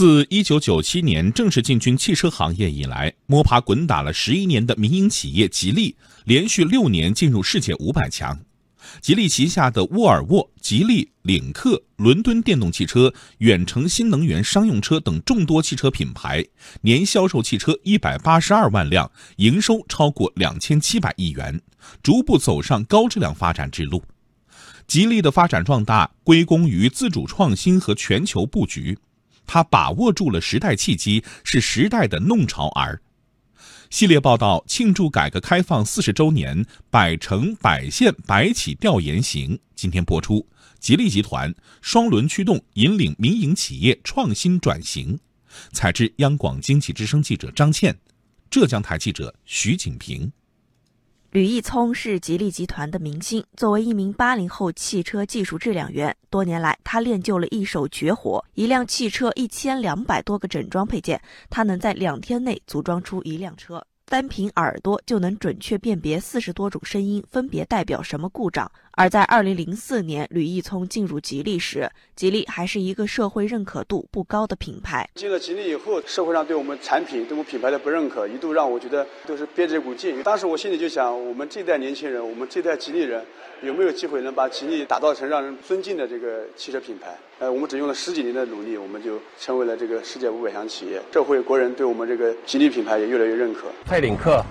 自1997年正式进军汽车行业以来，摸爬滚打了十一年的民营企业吉利，连续六年进入世界五百强。吉利旗下的沃尔沃、吉利、领克、伦敦电动汽车、远程新能源商用车等众多汽车品牌，年销售汽车一百八十二万辆，营收超过两千七百亿元，逐步走上高质量发展之路。吉利的发展壮大归功于自主创新和全球布局。他把握住了时代契机，是时代的弄潮儿。系列报道庆祝改革开放四十周年，百城百县百企调研行今天播出。吉利集团双轮驱动引领民营企业创新转型。采自央广经济之声记者张倩，浙江台记者徐景平。吕义聪是吉利集团的明星。作为一名八零后汽车技术质量员，多年来他练就了一手绝活：一辆汽车一千两百多个整装配件，他能在两天内组装出一辆车。单凭耳朵就能准确辨别四十多种声音，分别代表什么故障。而在二零零四年，吕毅聪进入吉利时，吉利还是一个社会认可度不高的品牌。进了吉利以后，社会上对我们产品、对我们品牌的不认可，一度让我觉得都是憋着一股劲。当时我心里就想，我们这代年轻人，我们这代吉利人，有没有机会能把吉利打造成让人尊敬的这个汽车品牌？呃，我们只用了十几年的努力，我们就成为了这个世界五百强企业。社会国人对我们这个吉利品牌也越来越认可。泰领克，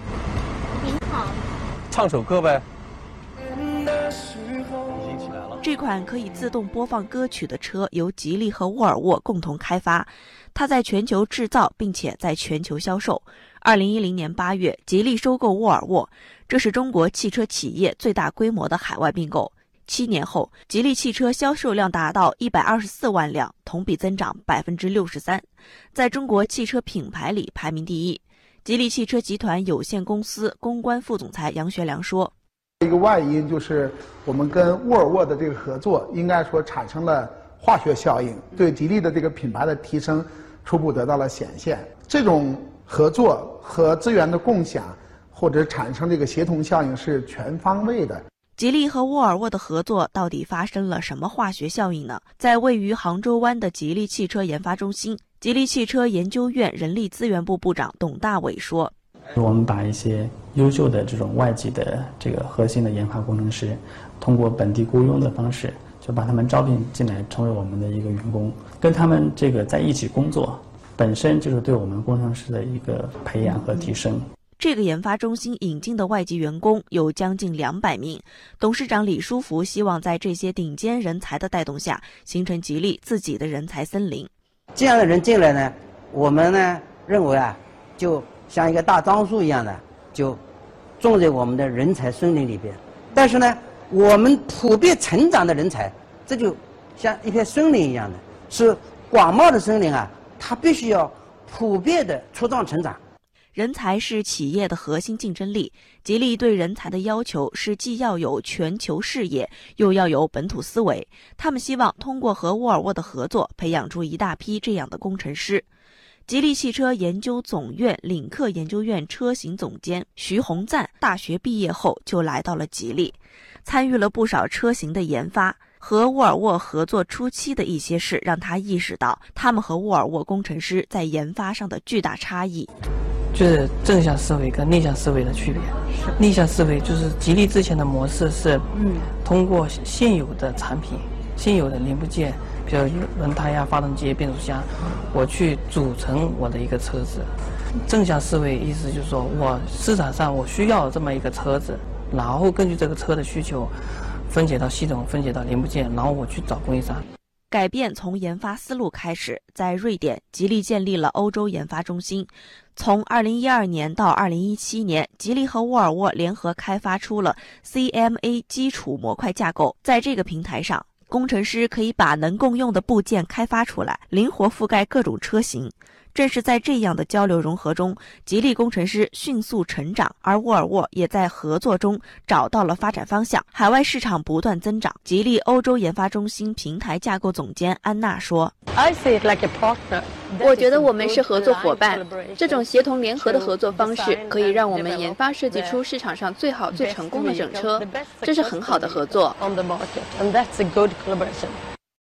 您好，唱首歌呗。这款可以自动播放歌曲的车由吉利和沃尔沃共同开发，它在全球制造，并且在全球销售。二零一零年八月，吉利收购沃尔沃，这是中国汽车企业最大规模的海外并购。七年后，吉利汽车销售量达到一百二十四万辆，同比增长百分之六十三，在中国汽车品牌里排名第一。吉利汽车集团有限公司公关副总裁杨学良说。一个外因就是我们跟沃尔沃的这个合作，应该说产生了化学效应，对吉利的这个品牌的提升初步得到了显现。这种合作和资源的共享，或者产生这个协同效应是全方位的。吉利和沃尔沃的合作到底发生了什么化学效应呢？在位于杭州湾的吉利汽车研发中心，吉利汽车研究院人力资源部部长董大伟说。我们把一些优秀的这种外籍的这个核心的研发工程师，通过本地雇佣的方式，就把他们招聘进来，成为我们的一个员工，跟他们这个在一起工作，本身就是对我们工程师的一个培养和提升。这个研发中心引进的外籍员工有将近两百名。董事长李书福希望在这些顶尖人才的带动下，形成吉利自己的人才森林。这样的人进来呢，我们呢认为啊，就。像一个大樟树一样的，就种在我们的人才森林里边。但是呢，我们普遍成长的人才，这就像一片森林一样的，是广袤的森林啊，它必须要普遍的茁壮成长。人才是企业的核心竞争力。吉利对人才的要求是，既要有全球视野，又要有本土思维。他们希望通过和沃尔沃的合作，培养出一大批这样的工程师。吉利汽车研究总院领克研究院车型总监徐洪赞大学毕业后就来到了吉利，参与了不少车型的研发。和沃尔沃合作初期的一些事，让他意识到他们和沃尔沃工程师在研发上的巨大差异。就是正向思维跟逆向思维的区别。逆向思维就是吉利之前的模式是，嗯，通过现有的产品、现有的零部件。比如轮胎呀、发动机、变速箱，我去组成我的一个车子。正向思维意思就是说我市场上我需要这么一个车子，然后根据这个车的需求，分解到系统、分解到零部件，然后我去找供应商。改变从研发思路开始，在瑞典，吉利建立了欧洲研发中心。从2012年到2017年，吉利和沃尔沃联合开发出了 CMA 基础模块架构，在这个平台上。工程师可以把能共用的部件开发出来，灵活覆盖各种车型。正是在这样的交流融合中，吉利工程师迅速成长，而沃尔沃也在合作中找到了发展方向。海外市场不断增长。吉利欧洲研发中心平台架构总监安娜说：“ 我觉得我们是合作伙伴，这种协同联合的合作方式可以让我们研发设计出市场上最好、最成功的整车，这是很好的合作。”